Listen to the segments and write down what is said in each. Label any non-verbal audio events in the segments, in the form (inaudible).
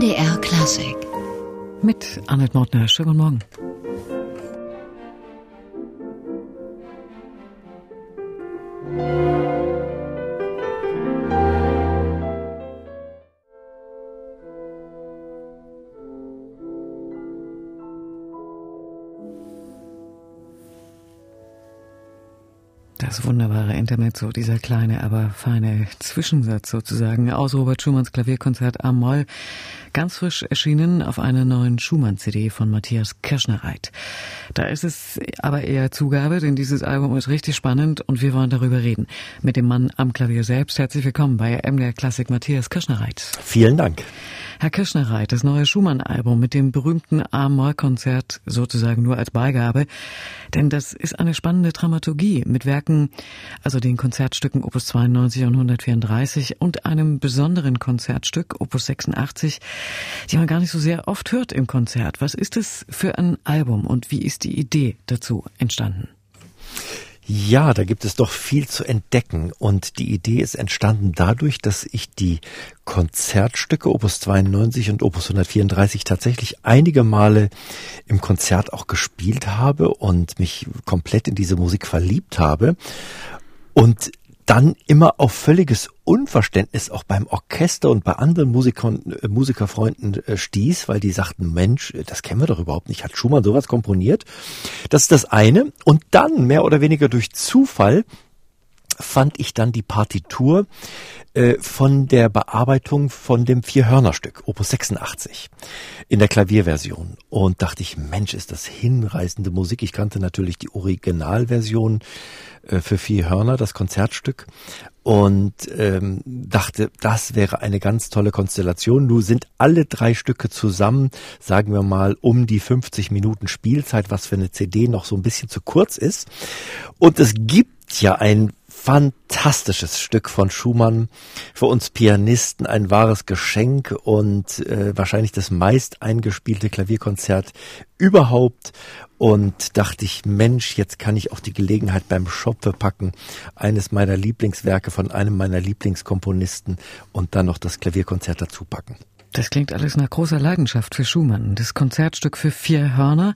MDR Klassik. Mit Annette Mortner. Schönen guten Morgen. Das wunderbare Intermezzo, dieser kleine, aber feine Zwischensatz sozusagen aus Robert Schumanns Klavierkonzert am Moll, ganz frisch erschienen auf einer neuen Schumann-CD von Matthias Kirschnerreit. Da ist es aber eher Zugabe, denn dieses Album ist richtig spannend und wir wollen darüber reden. Mit dem Mann am Klavier selbst. Herzlich willkommen bei MDR Klassik Matthias Kirschnerreit. Vielen Dank. Herr Kirschnerreit, das neue Schumann-Album mit dem berühmten A-Moll-Konzert sozusagen nur als Beigabe. Denn das ist eine spannende Dramaturgie mit Werken, also den Konzertstücken Opus 92 und 134 und einem besonderen Konzertstück Opus 86, die man gar nicht so sehr oft hört im Konzert. Was ist es für ein Album und wie ist die Idee dazu entstanden? Ja, da gibt es doch viel zu entdecken und die Idee ist entstanden dadurch, dass ich die Konzertstücke Opus 92 und Opus 134 tatsächlich einige Male im Konzert auch gespielt habe und mich komplett in diese Musik verliebt habe. Und dann immer auf völliges Unverständnis auch beim Orchester und bei anderen Musikern, äh, Musikerfreunden äh, stieß, weil die sagten, Mensch, das kennen wir doch überhaupt nicht. Hat Schumann sowas komponiert? Das ist das eine. Und dann, mehr oder weniger durch Zufall, fand ich dann die Partitur äh, von der Bearbeitung von dem Vier-Hörner-Stück, Opus 86, in der Klavierversion. Und dachte ich, Mensch, ist das hinreißende Musik. Ich kannte natürlich die Originalversion äh, für vier Hörner, das Konzertstück. Und ähm, dachte, das wäre eine ganz tolle Konstellation. Nun sind alle drei Stücke zusammen, sagen wir mal, um die 50 Minuten Spielzeit, was für eine CD noch so ein bisschen zu kurz ist. Und es gibt ja ein fantastisches Stück von Schumann. Für uns Pianisten ein wahres Geschenk und äh, wahrscheinlich das meist eingespielte Klavierkonzert überhaupt. Und dachte ich, Mensch, jetzt kann ich auch die Gelegenheit beim Schopfe packen, eines meiner Lieblingswerke von einem meiner Lieblingskomponisten und dann noch das Klavierkonzert dazu packen. Das klingt alles nach großer Leidenschaft für Schumann. Das Konzertstück für vier Hörner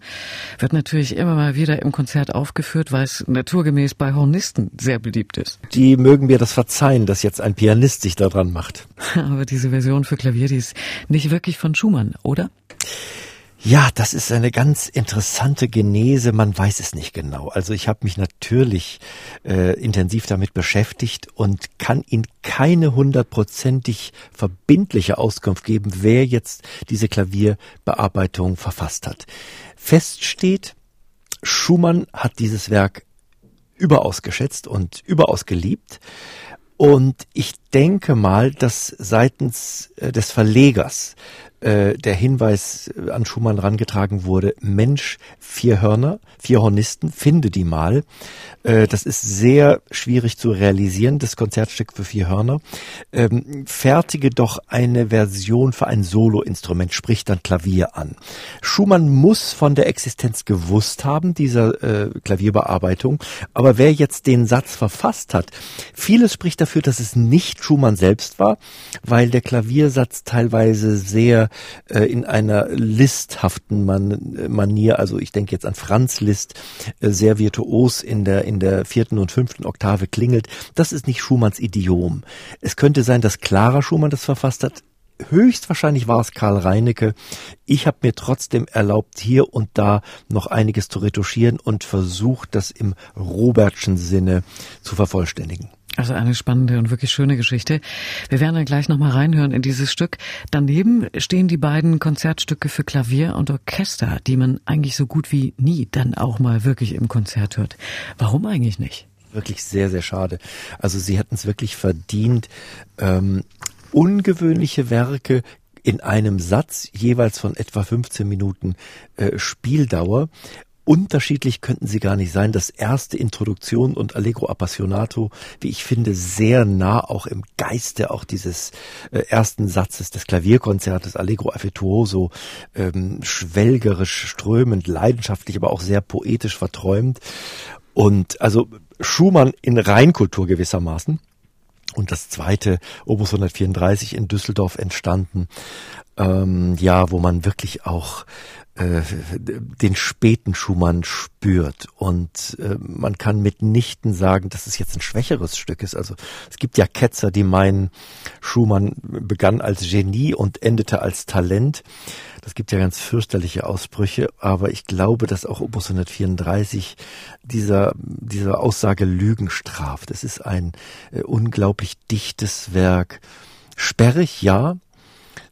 wird natürlich immer mal wieder im Konzert aufgeführt, weil es naturgemäß bei Hornisten sehr beliebt ist. Die mögen mir das verzeihen, dass jetzt ein Pianist sich daran macht. (laughs) Aber diese Version für Klavier, die ist nicht wirklich von Schumann, oder? Ja, das ist eine ganz interessante Genese. Man weiß es nicht genau. Also ich habe mich natürlich äh, intensiv damit beschäftigt und kann Ihnen keine hundertprozentig verbindliche Auskunft geben, wer jetzt diese Klavierbearbeitung verfasst hat. Fest steht, Schumann hat dieses Werk überaus geschätzt und überaus geliebt. Und ich denke mal, dass seitens äh, des Verlegers äh, der Hinweis äh, an Schumann rangetragen wurde, Mensch, vier Hörner, vier Hornisten, finde die mal. Äh, das ist sehr schwierig zu realisieren, das Konzertstück für vier Hörner. Ähm, fertige doch eine Version für ein Soloinstrument, sprich dann Klavier an. Schumann muss von der Existenz gewusst haben, dieser äh, Klavierbearbeitung, aber wer jetzt den Satz verfasst hat, vieles spricht dafür, dass es nicht Schumann selbst war, weil der Klaviersatz teilweise sehr äh, in einer listhaften Man Manier, also ich denke jetzt an Franz Liszt, äh, sehr virtuos in der, in der vierten und fünften Oktave klingelt. Das ist nicht Schumanns Idiom. Es könnte sein, dass Clara Schumann das verfasst hat. Höchstwahrscheinlich war es Karl Reinecke. Ich habe mir trotzdem erlaubt, hier und da noch einiges zu retuschieren und versucht, das im Robertschen Sinne zu vervollständigen. Also eine spannende und wirklich schöne Geschichte. Wir werden dann gleich nochmal reinhören in dieses Stück. Daneben stehen die beiden Konzertstücke für Klavier und Orchester, die man eigentlich so gut wie nie dann auch mal wirklich im Konzert hört. Warum eigentlich nicht? Wirklich sehr, sehr schade. Also sie hätten es wirklich verdient. Ähm, ungewöhnliche Werke in einem Satz, jeweils von etwa 15 Minuten äh, Spieldauer unterschiedlich könnten sie gar nicht sein. Das erste Introduktion und Allegro Appassionato, wie ich finde, sehr nah auch im Geiste auch dieses äh, ersten Satzes des Klavierkonzertes Allegro Affettuoso, ähm, schwelgerisch, strömend, leidenschaftlich, aber auch sehr poetisch verträumt. Und also Schumann in Reinkultur gewissermaßen. und das zweite Opus 134 in Düsseldorf entstanden, ähm, ja, wo man wirklich auch äh, den späten Schumann spürt und äh, man kann mitnichten sagen, dass es jetzt ein schwächeres Stück ist. Also es gibt ja Ketzer, die meinen, Schumann begann als Genie und endete als Talent. Das gibt ja ganz fürchterliche Ausbrüche, aber ich glaube, dass auch Opus 134 dieser, dieser Aussage Lügen straft. Es ist ein äh, unglaublich dichtes Werk. Sperrig, ja,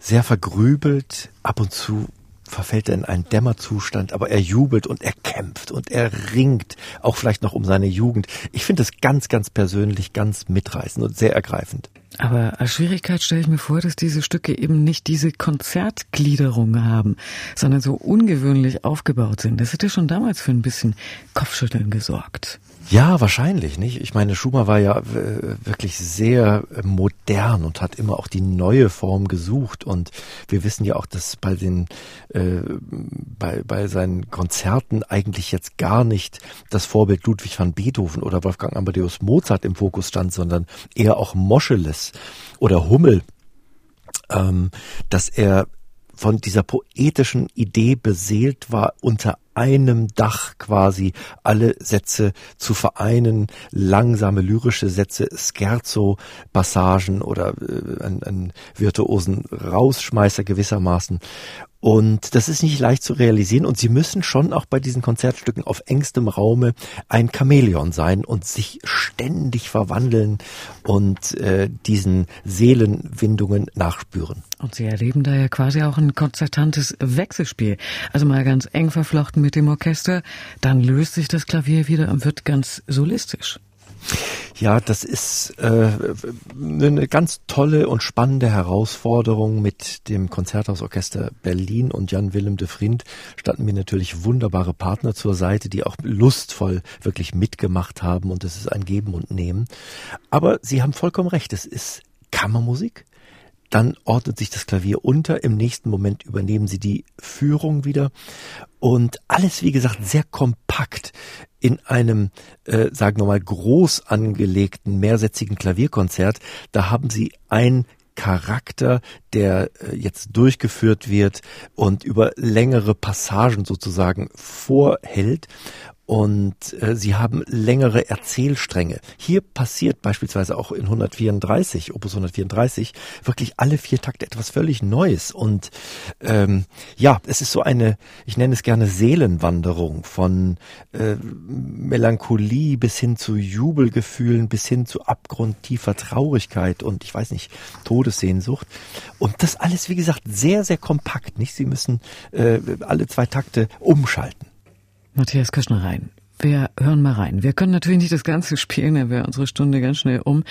sehr vergrübelt, ab und zu verfällt er in einen Dämmerzustand, aber er jubelt und er kämpft und er ringt, auch vielleicht noch um seine Jugend. Ich finde es ganz, ganz persönlich ganz mitreißend und sehr ergreifend. Aber als Schwierigkeit stelle ich mir vor, dass diese Stücke eben nicht diese Konzertgliederung haben, sondern so ungewöhnlich aufgebaut sind. Das hätte schon damals für ein bisschen Kopfschütteln gesorgt. Ja, wahrscheinlich, nicht? Ich meine, Schumer war ja äh, wirklich sehr äh, modern und hat immer auch die neue Form gesucht. Und wir wissen ja auch, dass bei den, äh, bei, bei seinen Konzerten eigentlich jetzt gar nicht das Vorbild Ludwig van Beethoven oder Wolfgang Amadeus Mozart im Fokus stand, sondern eher auch Moscheles oder Hummel, ähm, dass er von dieser poetischen Idee beseelt war, unter einem Dach quasi alle Sätze zu vereinen, langsame lyrische Sätze, Scherzo-Passagen oder äh, einen virtuosen Rausschmeißer gewissermaßen. Und das ist nicht leicht zu realisieren und sie müssen schon auch bei diesen Konzertstücken auf engstem Raume ein Chamäleon sein und sich ständig verwandeln und äh, diesen Seelenwindungen nachspüren. Und Sie erleben da ja quasi auch ein konzertantes Wechselspiel. Also mal ganz eng verflochten mit dem Orchester, dann löst sich das Klavier wieder und wird ganz solistisch. Ja, das ist äh, eine ganz tolle und spannende Herausforderung mit dem Konzerthausorchester Berlin und Jan Willem de Vriend standen mir natürlich wunderbare Partner zur Seite, die auch lustvoll wirklich mitgemacht haben und es ist ein Geben und Nehmen. Aber Sie haben vollkommen recht, es ist Kammermusik. Dann ordnet sich das Klavier unter. Im nächsten Moment übernehmen Sie die Führung wieder. Und alles, wie gesagt, sehr kompakt in einem, äh, sagen wir mal, groß angelegten, mehrsätzigen Klavierkonzert. Da haben Sie ein Charakter, der äh, jetzt durchgeführt wird und über längere Passagen sozusagen vorhält und äh, sie haben längere Erzählstränge. Hier passiert beispielsweise auch in 134, Opus 134, wirklich alle vier Takte etwas völlig Neues. Und ähm, ja, es ist so eine, ich nenne es gerne Seelenwanderung von äh, Melancholie bis hin zu Jubelgefühlen, bis hin zu abgrundtiefer Traurigkeit und ich weiß nicht, Todessehnsucht. Und das alles, wie gesagt, sehr, sehr kompakt. Nicht? Sie müssen äh, alle zwei Takte umschalten. Matthias Kirschner rein. Wir hören mal rein. Wir können natürlich nicht das Ganze spielen, dann wäre unsere Stunde ganz schnell um.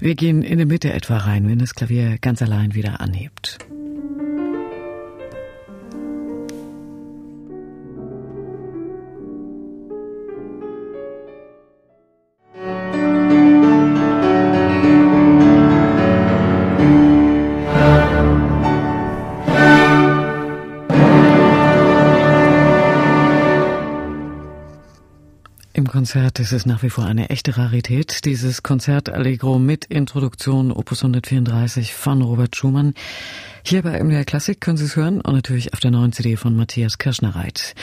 Wir gehen in der Mitte etwa rein, wenn das Klavier ganz allein wieder anhebt. Konzert ist es nach wie vor eine echte Rarität. Dieses Konzert Allegro mit Introduktion Opus 134 von Robert Schumann. Hier bei MDR Klassik können Sie es hören und natürlich auf der neuen CD von Matthias Kirschnerreit.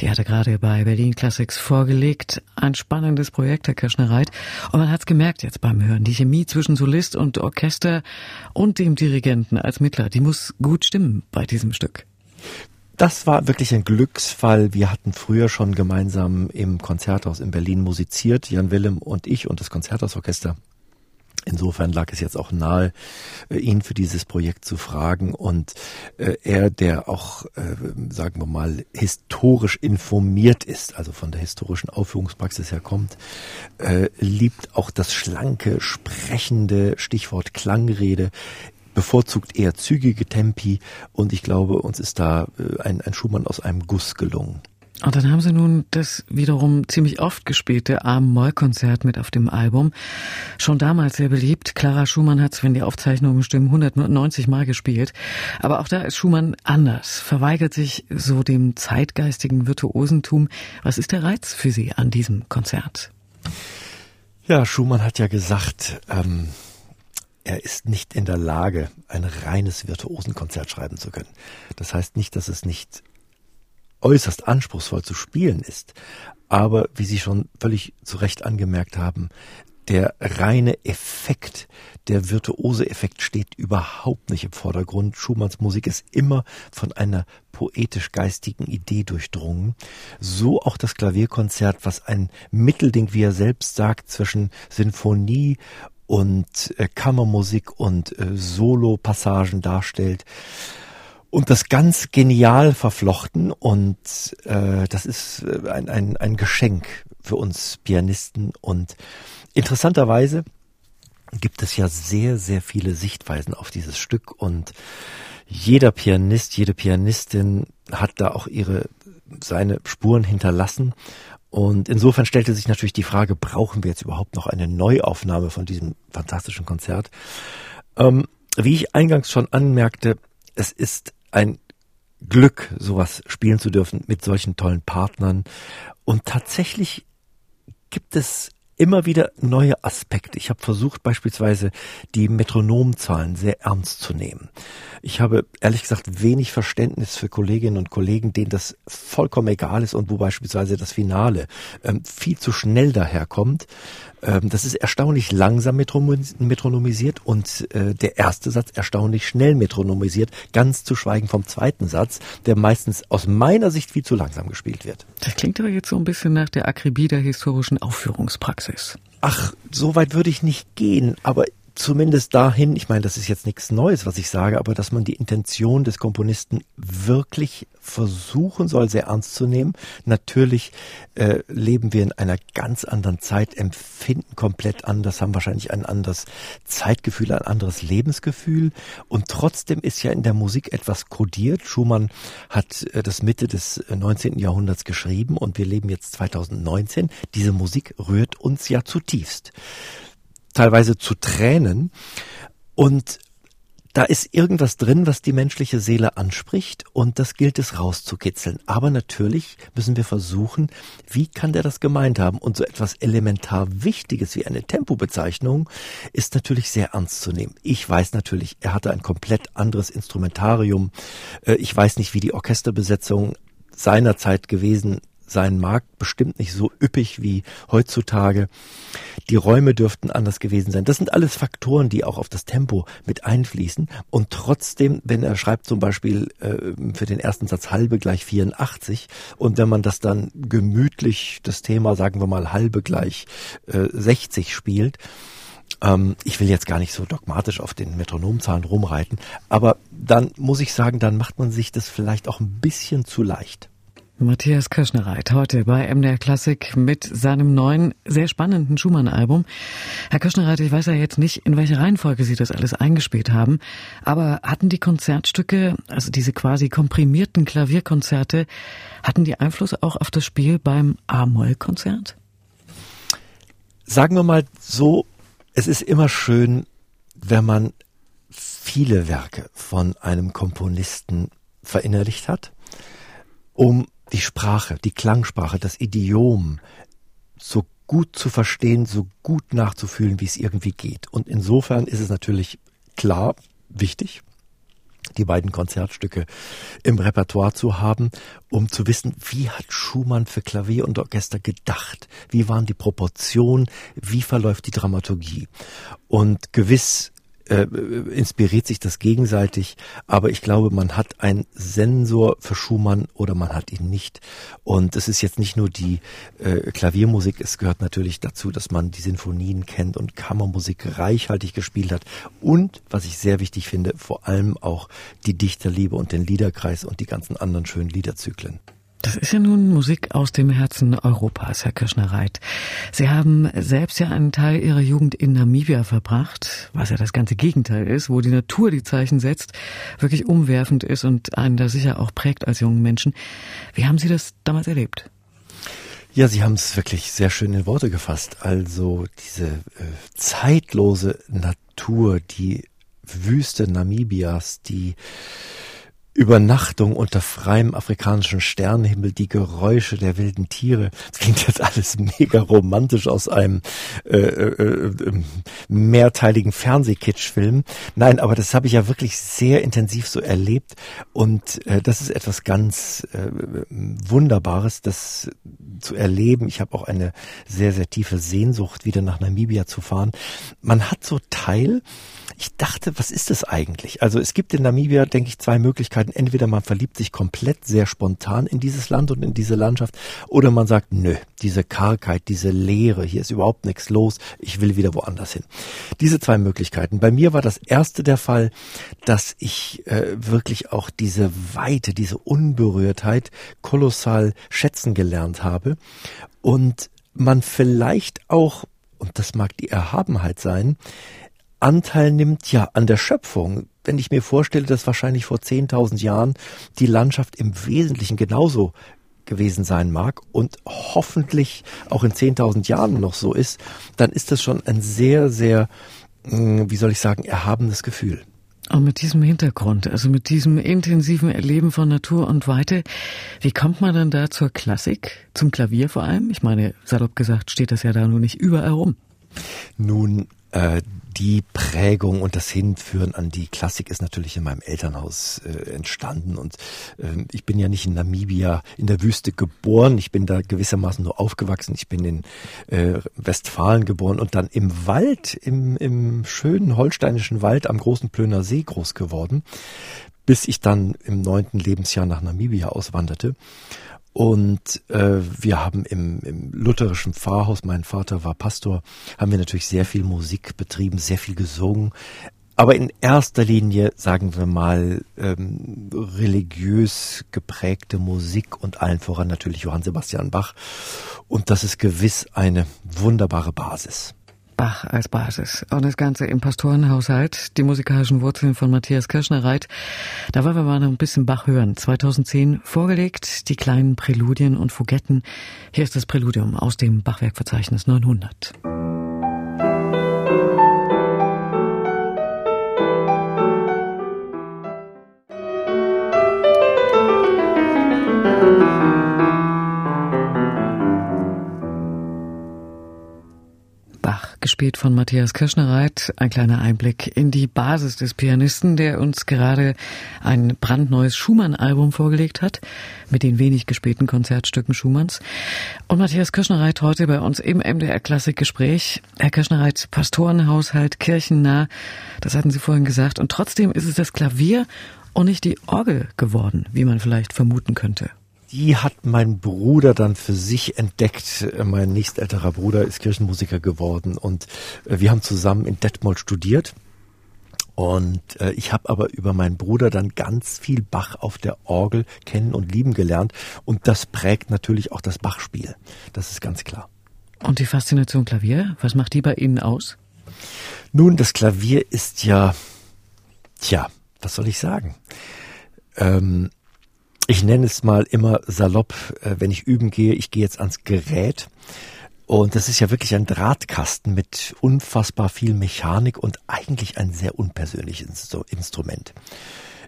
Die hat er gerade bei Berlin Classics vorgelegt. Ein spannendes Projekt, Herr Kirschnerreit. Und man hat es gemerkt jetzt beim Hören. Die Chemie zwischen Solist und Orchester und dem Dirigenten als Mittler, die muss gut stimmen bei diesem Stück das war wirklich ein Glücksfall. Wir hatten früher schon gemeinsam im Konzerthaus in Berlin musiziert, Jan Willem und ich und das Konzerthausorchester. Insofern lag es jetzt auch nahe, äh, ihn für dieses Projekt zu fragen. Und äh, er, der auch, äh, sagen wir mal, historisch informiert ist, also von der historischen Aufführungspraxis her kommt, liebt auch das schlanke, sprechende Stichwort Klangrede bevorzugt eher zügige Tempi und ich glaube, uns ist da äh, ein, ein Schumann aus einem Guss gelungen. Und dann haben sie nun das wiederum ziemlich oft gespielte A-Moll-Konzert mit auf dem Album. Schon damals sehr beliebt. Clara Schumann hat es, wenn die Aufzeichnungen stimmen, 190 Mal gespielt. Aber auch da ist Schumann anders, verweigert sich so dem zeitgeistigen Virtuosentum. Was ist der Reiz für Sie an diesem Konzert? Ja, Schumann hat ja gesagt, ähm, er ist nicht in der Lage, ein reines Virtuosenkonzert schreiben zu können. Das heißt nicht, dass es nicht äußerst anspruchsvoll zu spielen ist, aber wie Sie schon völlig zu Recht angemerkt haben, der reine Effekt, der virtuose Effekt steht überhaupt nicht im Vordergrund. Schumanns Musik ist immer von einer poetisch-geistigen Idee durchdrungen. So auch das Klavierkonzert, was ein Mittelding, wie er selbst sagt, zwischen Sinfonie und äh, Kammermusik und äh, Solo-Passagen darstellt und das ganz genial verflochten und äh, das ist äh, ein, ein, ein Geschenk für uns Pianisten und interessanterweise gibt es ja sehr, sehr viele Sichtweisen auf dieses Stück und jeder Pianist, jede Pianistin hat da auch ihre, seine Spuren hinterlassen und insofern stellte sich natürlich die Frage, brauchen wir jetzt überhaupt noch eine Neuaufnahme von diesem fantastischen Konzert? Ähm, wie ich eingangs schon anmerkte, es ist ein Glück, sowas spielen zu dürfen mit solchen tollen Partnern. Und tatsächlich gibt es immer wieder neue Aspekte. Ich habe versucht beispielsweise die Metronomzahlen sehr ernst zu nehmen. Ich habe ehrlich gesagt wenig Verständnis für Kolleginnen und Kollegen, denen das vollkommen egal ist und wo beispielsweise das Finale ähm, viel zu schnell daherkommt. Ähm, das ist erstaunlich langsam metronomisiert und äh, der erste Satz erstaunlich schnell metronomisiert, ganz zu schweigen vom zweiten Satz, der meistens aus meiner Sicht viel zu langsam gespielt wird. Das klingt aber jetzt so ein bisschen nach der Akribie der historischen Aufführungspraxis. Ach, so weit würde ich nicht gehen, aber zumindest dahin, ich meine, das ist jetzt nichts Neues, was ich sage, aber dass man die Intention des Komponisten wirklich versuchen soll, sehr ernst zu nehmen. Natürlich äh, leben wir in einer ganz anderen Zeit, empfinden komplett anders, haben wahrscheinlich ein anderes Zeitgefühl, ein anderes Lebensgefühl. Und trotzdem ist ja in der Musik etwas kodiert. Schumann hat äh, das Mitte des 19. Äh, Jahrhunderts geschrieben und wir leben jetzt 2019. Diese Musik rührt uns ja zutiefst teilweise zu Tränen. Und da ist irgendwas drin, was die menschliche Seele anspricht und das gilt es rauszukitzeln. Aber natürlich müssen wir versuchen, wie kann der das gemeint haben? Und so etwas elementar Wichtiges wie eine Tempobezeichnung ist natürlich sehr ernst zu nehmen. Ich weiß natürlich, er hatte ein komplett anderes Instrumentarium. Äh, ich weiß nicht, wie die Orchesterbesetzung seinerzeit gewesen sein mag, bestimmt nicht so üppig wie heutzutage. Die Räume dürften anders gewesen sein. Das sind alles Faktoren, die auch auf das Tempo mit einfließen. Und trotzdem, wenn er schreibt zum Beispiel äh, für den ersten Satz halbe gleich 84 und wenn man das dann gemütlich, das Thema, sagen wir mal, halbe gleich äh, 60 spielt, ähm, ich will jetzt gar nicht so dogmatisch auf den Metronomzahlen rumreiten, aber dann muss ich sagen, dann macht man sich das vielleicht auch ein bisschen zu leicht. Matthias Kirschnereit heute bei MDR Klassik mit seinem neuen, sehr spannenden Schumann-Album. Herr Kirschnereit, ich weiß ja jetzt nicht, in welcher Reihenfolge Sie das alles eingespielt haben, aber hatten die Konzertstücke, also diese quasi komprimierten Klavierkonzerte, hatten die Einfluss auch auf das Spiel beim A-Moll-Konzert? Sagen wir mal so, es ist immer schön, wenn man viele Werke von einem Komponisten verinnerlicht hat, um die Sprache, die Klangsprache, das Idiom so gut zu verstehen, so gut nachzufühlen, wie es irgendwie geht. Und insofern ist es natürlich klar wichtig, die beiden Konzertstücke im Repertoire zu haben, um zu wissen, wie hat Schumann für Klavier und Orchester gedacht? Wie waren die Proportionen? Wie verläuft die Dramaturgie? Und gewiss äh, inspiriert sich das gegenseitig, aber ich glaube, man hat einen Sensor für Schumann oder man hat ihn nicht. Und es ist jetzt nicht nur die äh, Klaviermusik, es gehört natürlich dazu, dass man die Sinfonien kennt und Kammermusik reichhaltig gespielt hat. Und, was ich sehr wichtig finde, vor allem auch die Dichterliebe und den Liederkreis und die ganzen anderen schönen Liederzyklen. Das ist ja nun Musik aus dem Herzen Europas, Herr Kirschner-Reit. Sie haben selbst ja einen Teil Ihrer Jugend in Namibia verbracht, was ja das ganze Gegenteil ist, wo die Natur die Zeichen setzt, wirklich umwerfend ist und einen da sicher auch prägt als jungen Menschen. Wie haben Sie das damals erlebt? Ja, Sie haben es wirklich sehr schön in Worte gefasst. Also diese äh, zeitlose Natur, die Wüste Namibias, die Übernachtung unter freiem afrikanischen Sternenhimmel, die Geräusche der wilden Tiere. Das klingt jetzt alles mega romantisch aus einem äh, äh, äh, mehrteiligen Fernsehkitschfilm. Nein, aber das habe ich ja wirklich sehr intensiv so erlebt und äh, das ist etwas ganz äh, Wunderbares, das zu erleben. Ich habe auch eine sehr, sehr tiefe Sehnsucht, wieder nach Namibia zu fahren. Man hat so Teil, ich dachte, was ist das eigentlich? Also es gibt in Namibia, denke ich, zwei Möglichkeiten. Entweder man verliebt sich komplett sehr spontan in dieses Land und in diese Landschaft, oder man sagt, nö, diese Kargheit, diese Leere, hier ist überhaupt nichts los, ich will wieder woanders hin. Diese zwei Möglichkeiten. Bei mir war das erste der Fall, dass ich äh, wirklich auch diese Weite, diese Unberührtheit kolossal schätzen gelernt habe und man vielleicht auch, und das mag die Erhabenheit sein, Anteil nimmt ja an der Schöpfung. Wenn ich mir vorstelle, dass wahrscheinlich vor 10.000 Jahren die Landschaft im Wesentlichen genauso gewesen sein mag und hoffentlich auch in 10.000 Jahren noch so ist, dann ist das schon ein sehr, sehr, hm, wie soll ich sagen, erhabenes Gefühl. Und mit diesem Hintergrund, also mit diesem intensiven Erleben von Natur und Weite, wie kommt man dann da zur Klassik, zum Klavier vor allem? Ich meine, salopp gesagt, steht das ja da nur nicht überall rum. Nun, äh, die Prägung und das Hinführen an die Klassik ist natürlich in meinem Elternhaus äh, entstanden. Und äh, ich bin ja nicht in Namibia in der Wüste geboren. Ich bin da gewissermaßen nur aufgewachsen. Ich bin in äh, Westfalen geboren und dann im Wald, im, im schönen holsteinischen Wald am großen Plöner See groß geworden, bis ich dann im neunten Lebensjahr nach Namibia auswanderte. Und äh, wir haben im, im lutherischen Pfarrhaus, mein Vater war Pastor, haben wir natürlich sehr viel Musik betrieben, sehr viel gesungen. Aber in erster Linie, sagen wir mal, ähm, religiös geprägte Musik und allen voran natürlich Johann Sebastian Bach. Und das ist gewiss eine wunderbare Basis. Bach als Basis. Und das Ganze im Pastorenhaushalt, die musikalischen Wurzeln von Matthias Kirschner-Reit. Da wollen wir mal noch ein bisschen Bach hören. 2010 vorgelegt, die kleinen Präludien und Fugetten. Hier ist das Präludium aus dem Bachwerkverzeichnis 900. gespielt von Matthias Kirschnereit. Ein kleiner Einblick in die Basis des Pianisten, der uns gerade ein brandneues Schumann-Album vorgelegt hat, mit den wenig gespielten Konzertstücken Schumanns. Und Matthias Kirschnereit heute bei uns im MDR Klassikgespräch. Herr Kirschnereit, Pastorenhaushalt, kirchennah, das hatten Sie vorhin gesagt. Und trotzdem ist es das Klavier und nicht die Orgel geworden, wie man vielleicht vermuten könnte die hat mein Bruder dann für sich entdeckt. Mein nächstälterer Bruder ist Kirchenmusiker geworden und äh, wir haben zusammen in Detmold studiert. Und äh, ich habe aber über meinen Bruder dann ganz viel Bach auf der Orgel kennen und lieben gelernt. Und das prägt natürlich auch das Bachspiel. Das ist ganz klar. Und die Faszination Klavier, was macht die bei Ihnen aus? Nun, das Klavier ist ja, tja, was soll ich sagen? Ähm, ich nenne es mal immer salopp, äh, wenn ich üben gehe, ich gehe jetzt ans Gerät. Und das ist ja wirklich ein Drahtkasten mit unfassbar viel Mechanik und eigentlich ein sehr unpersönliches Instrument.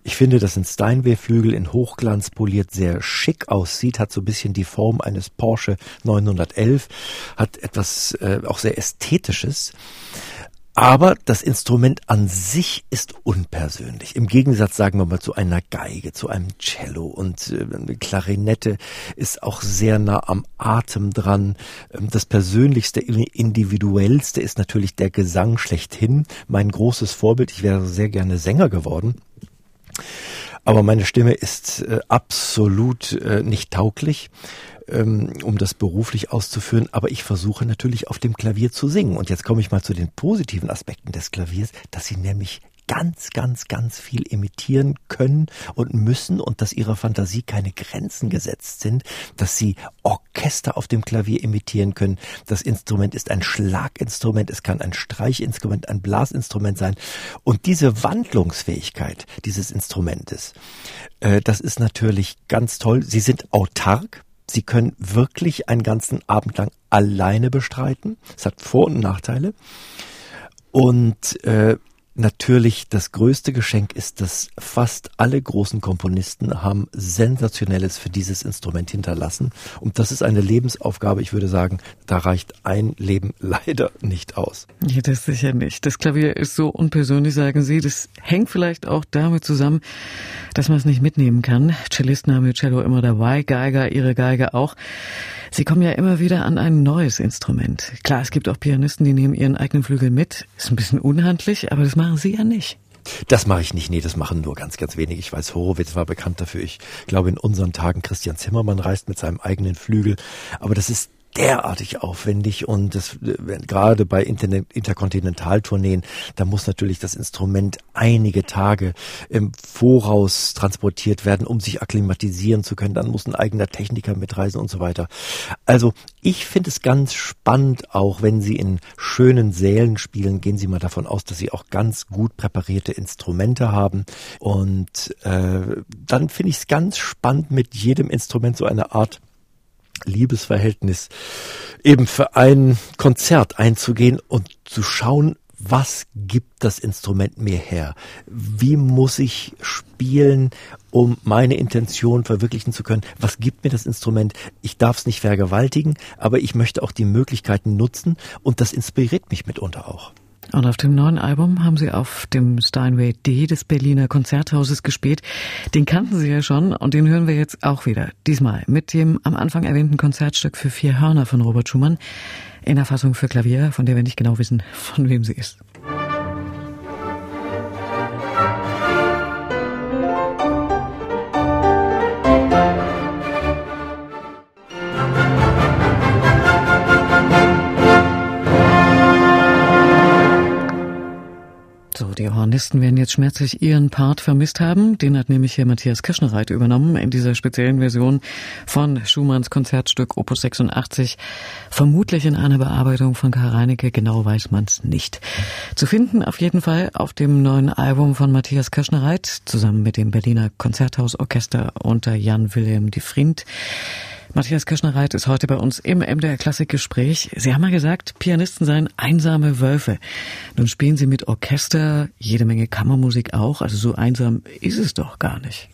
Ich finde, dass ein Steinway-Flügel in Hochglanz poliert sehr schick aussieht, hat so ein bisschen die Form eines Porsche 911, hat etwas äh, auch sehr Ästhetisches. Aber das Instrument an sich ist unpersönlich. Im Gegensatz, sagen wir mal, zu einer Geige, zu einem Cello und äh, Klarinette ist auch sehr nah am Atem dran. Ähm, das persönlichste, individuellste ist natürlich der Gesang schlechthin. Mein großes Vorbild. Ich wäre sehr gerne Sänger geworden. Aber meine Stimme ist äh, absolut äh, nicht tauglich ähm, um das beruflich auszuführen, aber ich versuche natürlich auf dem Klavier zu singen. Und jetzt komme ich mal zu den positiven Aspekten des Klaviers, dass sie nämlich ganz, ganz, ganz viel imitieren können und müssen und dass ihrer Fantasie keine Grenzen gesetzt sind, dass sie Orchester auf dem Klavier imitieren können. Das Instrument ist ein Schlaginstrument, es kann ein Streichinstrument, ein Blasinstrument sein. Und diese Wandlungsfähigkeit dieses Instrumentes, äh, das ist natürlich ganz toll. Sie sind autark, Sie können wirklich einen ganzen Abend lang alleine bestreiten. Es hat Vor- und Nachteile. Und äh, natürlich das größte Geschenk ist, dass fast alle großen Komponisten haben Sensationelles für dieses Instrument hinterlassen. Und das ist eine Lebensaufgabe. Ich würde sagen, da reicht ein Leben (laughs) leider nicht aus. Ja, das sicher nicht. Das Klavier ist so unpersönlich, sagen Sie. Das hängt vielleicht auch damit zusammen, dass man es nicht mitnehmen kann. Cellisten haben ihr Cello immer dabei, Geiger ihre Geige auch. Sie kommen ja immer wieder an ein neues Instrument. Klar, es gibt auch Pianisten, die nehmen ihren eigenen Flügel mit. Ist ein bisschen unhandlich, aber das machen Sie ja nicht. Das mache ich nicht. Nee, das machen nur ganz, ganz wenig. Ich weiß, Horowitz war bekannt dafür. Ich glaube, in unseren Tagen Christian Zimmermann reist mit seinem eigenen Flügel. Aber das ist derartig aufwendig und das, gerade bei Interkontinentaltourneen, da muss natürlich das Instrument einige Tage im Voraus transportiert werden, um sich akklimatisieren zu können. Dann muss ein eigener Techniker mitreisen und so weiter. Also ich finde es ganz spannend, auch wenn Sie in schönen Sälen spielen, gehen Sie mal davon aus, dass Sie auch ganz gut präparierte Instrumente haben. Und äh, dann finde ich es ganz spannend, mit jedem Instrument so eine Art Liebesverhältnis eben für ein Konzert einzugehen und zu schauen, was gibt das Instrument mir her? Wie muss ich spielen, um meine Intention verwirklichen zu können? Was gibt mir das Instrument? Ich darf es nicht vergewaltigen, aber ich möchte auch die Möglichkeiten nutzen und das inspiriert mich mitunter auch. Und auf dem neuen Album haben Sie auf dem Steinway D des Berliner Konzerthauses gespielt. Den kannten Sie ja schon und den hören wir jetzt auch wieder. Diesmal mit dem am Anfang erwähnten Konzertstück für vier Hörner von Robert Schumann in der Fassung für Klavier, von der wir nicht genau wissen, (laughs) von wem sie ist. Die Hornisten werden jetzt schmerzlich ihren Part vermisst haben. Den hat nämlich hier Matthias Kirschnereit übernommen in dieser speziellen Version von Schumanns Konzertstück Opus 86. Vermutlich in einer Bearbeitung von Karl Reinecke, genau weiß man's nicht. Zu finden auf jeden Fall auf dem neuen Album von Matthias Kirschnereit zusammen mit dem Berliner Konzerthausorchester unter Jan Wilhelm de Vriend. Matthias Kirschner-Reit ist heute bei uns im MDR Klassikgespräch. Sie haben mal gesagt, Pianisten seien einsame Wölfe. Nun spielen Sie mit Orchester, jede Menge Kammermusik auch. Also so einsam ist es doch gar nicht.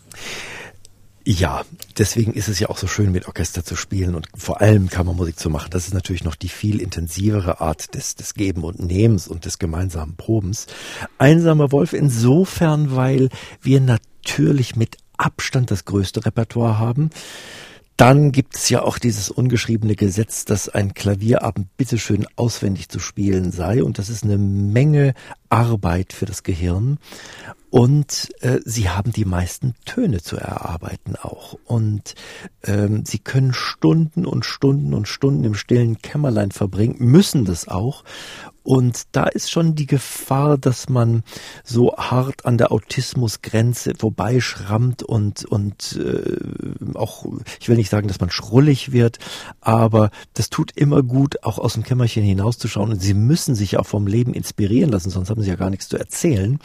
Ja, deswegen ist es ja auch so schön, mit Orchester zu spielen und vor allem Kammermusik zu machen. Das ist natürlich noch die viel intensivere Art des, des Geben und Nehmens und des gemeinsamen Probens. Einsamer Wolf insofern, weil wir natürlich mit Abstand das größte Repertoire haben. Dann gibt es ja auch dieses ungeschriebene Gesetz, dass ein Klavierabend bitteschön auswendig zu spielen sei. Und das ist eine Menge Arbeit für das Gehirn. Und äh, sie haben die meisten Töne zu erarbeiten auch. Und ähm, sie können Stunden und Stunden und Stunden im stillen Kämmerlein verbringen, müssen das auch. Und da ist schon die Gefahr, dass man so hart an der Autismusgrenze vorbeischrammt und, und äh, auch, ich will nicht sagen, dass man schrullig wird, aber das tut immer gut, auch aus dem Kämmerchen hinauszuschauen. Und sie müssen sich auch vom Leben inspirieren lassen, sonst haben sie ja gar nichts zu erzählen.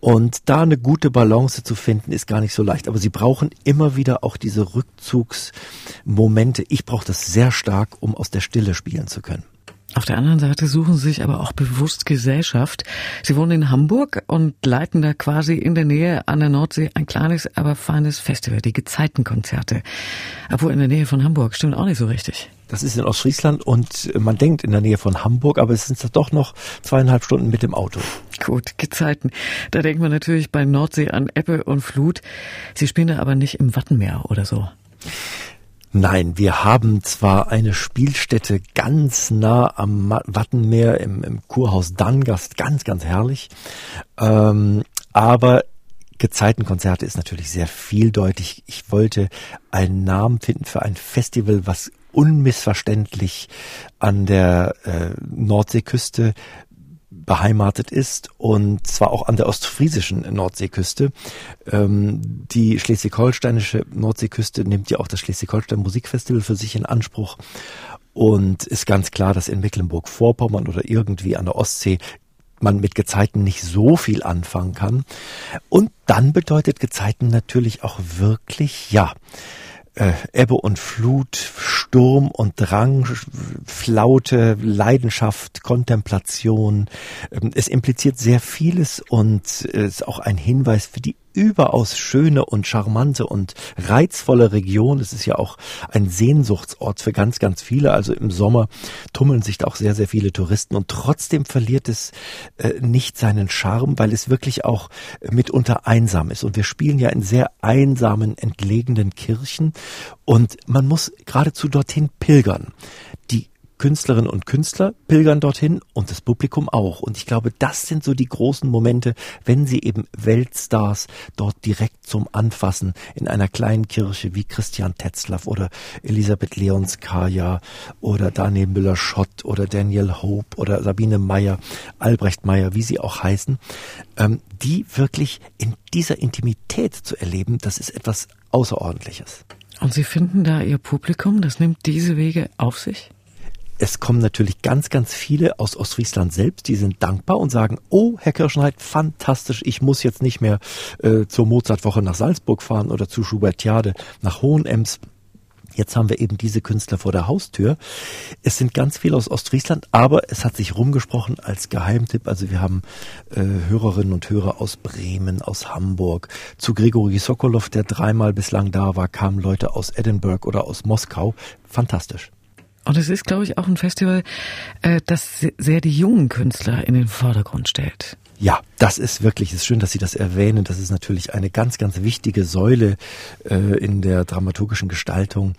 Und da eine gute Balance zu finden, ist gar nicht so leicht. Aber sie brauchen immer wieder auch diese Rückzugsmomente. Ich brauche das sehr stark, um aus der Stille spielen zu können. Auf der anderen Seite suchen Sie sich aber auch bewusst Gesellschaft. Sie wohnen in Hamburg und leiten da quasi in der Nähe an der Nordsee ein kleines, aber feines Festival, die Gezeitenkonzerte. Obwohl in der Nähe von Hamburg stimmt auch nicht so richtig. Das ist in Ostfriesland und man denkt in der Nähe von Hamburg, aber es sind doch noch zweieinhalb Stunden mit dem Auto. Gut, Gezeiten. Da denkt man natürlich bei Nordsee an Ebbe und Flut. Sie spielen da aber nicht im Wattenmeer oder so. Nein, wir haben zwar eine Spielstätte ganz nah am Wattenmeer im, im Kurhaus Dangast, ganz, ganz herrlich, ähm, aber Gezeitenkonzerte ist natürlich sehr vieldeutig. Ich wollte einen Namen finden für ein Festival, was unmissverständlich an der äh, Nordseeküste beheimatet ist und zwar auch an der ostfriesischen Nordseeküste. Ähm, die schleswig-holsteinische Nordseeküste nimmt ja auch das Schleswig-Holstein Musikfestival für sich in Anspruch und ist ganz klar, dass in Mecklenburg-Vorpommern oder irgendwie an der Ostsee man mit Gezeiten nicht so viel anfangen kann. Und dann bedeutet Gezeiten natürlich auch wirklich, ja, äh, Ebbe und Flut, Sturm und Drang, Flaute, Leidenschaft, Kontemplation. Ähm, es impliziert sehr vieles und äh, ist auch ein Hinweis für die überaus schöne und charmante und reizvolle Region. Es ist ja auch ein Sehnsuchtsort für ganz, ganz viele. Also im Sommer tummeln sich da auch sehr, sehr viele Touristen und trotzdem verliert es äh, nicht seinen Charme, weil es wirklich auch mitunter einsam ist. Und wir spielen ja in sehr einsamen, entlegenen Kirchen und man muss geradezu dorthin pilgern. Die Künstlerinnen und Künstler pilgern dorthin und das Publikum auch. Und ich glaube, das sind so die großen Momente, wenn sie eben Weltstars dort direkt zum Anfassen in einer kleinen Kirche wie Christian Tetzlaff oder Elisabeth Leonskaya oder Daniel Müller-Schott oder Daniel Hope oder Sabine Meyer, Albrecht Meyer, wie sie auch heißen, ähm, die wirklich in dieser Intimität zu erleben, das ist etwas Außerordentliches. Und Sie finden da Ihr Publikum, das nimmt diese Wege auf sich? Es kommen natürlich ganz, ganz viele aus Ostfriesland selbst, die sind dankbar und sagen, oh, Herr Kirschenreit, fantastisch, ich muss jetzt nicht mehr äh, zur Mozartwoche nach Salzburg fahren oder zu Schubertiade nach Hohenems. Jetzt haben wir eben diese Künstler vor der Haustür. Es sind ganz viele aus Ostfriesland, aber es hat sich rumgesprochen als Geheimtipp. Also wir haben äh, Hörerinnen und Hörer aus Bremen, aus Hamburg. Zu Grigori Sokolov, der dreimal bislang da war, kamen Leute aus Edinburgh oder aus Moskau. Fantastisch. Und es ist, glaube ich, auch ein Festival, äh, das sehr die jungen Künstler in den Vordergrund stellt. Ja, das ist wirklich, es ist schön, dass Sie das erwähnen. Das ist natürlich eine ganz, ganz wichtige Säule äh, in der dramaturgischen Gestaltung,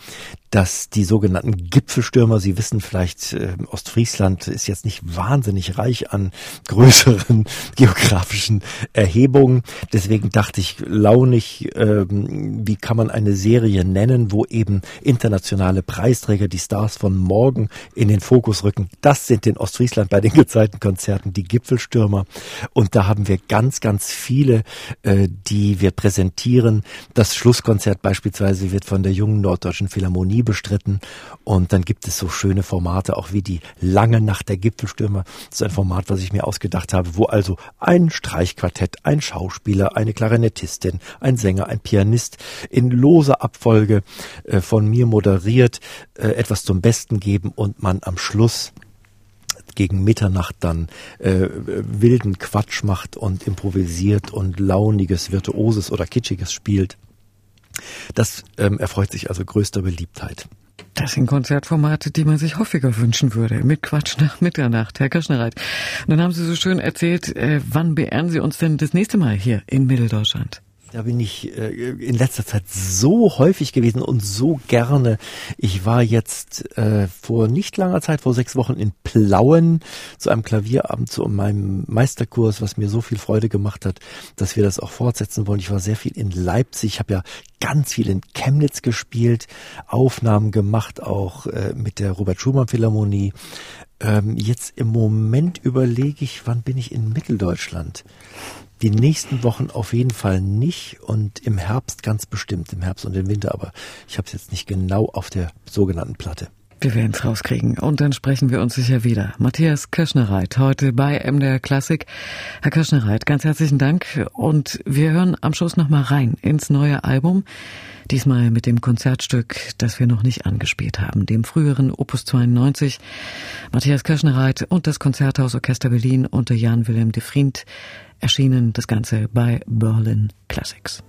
dass die sogenannten Gipfelstürmer, Sie wissen vielleicht, äh, Ostfriesland ist jetzt nicht wahnsinnig reich an (laughs) größeren geografischen Erhebungen. Deswegen dachte ich launig, äh, wie kann man eine Serie nennen, wo eben internationale Preisträger, die Stars von morgen in den Fokus rücken. Das sind in Ostfriesland bei den Gezeitenkonzerten die Gipfelstürmer. Und da haben wir ganz, ganz viele, äh, die wir präsentieren. Das Schlusskonzert beispielsweise wird von der jungen Norddeutschen Philharmonie nie bestritten. Und dann gibt es so schöne Formate, auch wie die Lange Nacht der Gipfelstürmer. Das ist ein Format, was ich mir ausgedacht habe, wo also ein Streichquartett, ein Schauspieler, eine Klarinettistin, ein Sänger, ein Pianist in loser Abfolge äh, von mir moderiert, äh, etwas zum Besten geben und man am Schluss gegen Mitternacht dann äh, wilden Quatsch macht und improvisiert und launiges, virtuoses oder kitschiges spielt. Das ähm, erfreut sich also größter Beliebtheit. Das sind Konzertformate, die man sich häufiger wünschen würde. Mit Quatsch nach Mitternacht, Herr Kirschnereit. Dann haben Sie so schön erzählt, äh, wann beehren Sie uns denn das nächste Mal hier in Mitteldeutschland? Da bin ich äh, in letzter Zeit so häufig gewesen und so gerne. Ich war jetzt äh, vor nicht langer Zeit, vor sechs Wochen in Plauen zu einem Klavierabend, zu meinem Meisterkurs, was mir so viel Freude gemacht hat, dass wir das auch fortsetzen wollen. Ich war sehr viel in Leipzig, habe ja ganz viel in Chemnitz gespielt, Aufnahmen gemacht, auch äh, mit der Robert Schumann Philharmonie. Ähm, jetzt im Moment überlege ich, wann bin ich in Mitteldeutschland? Die nächsten Wochen auf jeden Fall nicht und im Herbst ganz bestimmt, im Herbst und im Winter, aber ich habe es jetzt nicht genau auf der sogenannten Platte. Wir werden es rauskriegen und dann sprechen wir uns sicher wieder. Matthias Kirschnereit heute bei MDR Klassik. Herr Kirschnereit, ganz herzlichen Dank und wir hören am Schluss nochmal rein ins neue Album. Diesmal mit dem Konzertstück, das wir noch nicht angespielt haben, dem früheren Opus 92. Matthias Kirschnereit und das Konzerthaus Orchester Berlin unter Jan Willem de Vriend erschienen das Ganze bei Berlin Classics.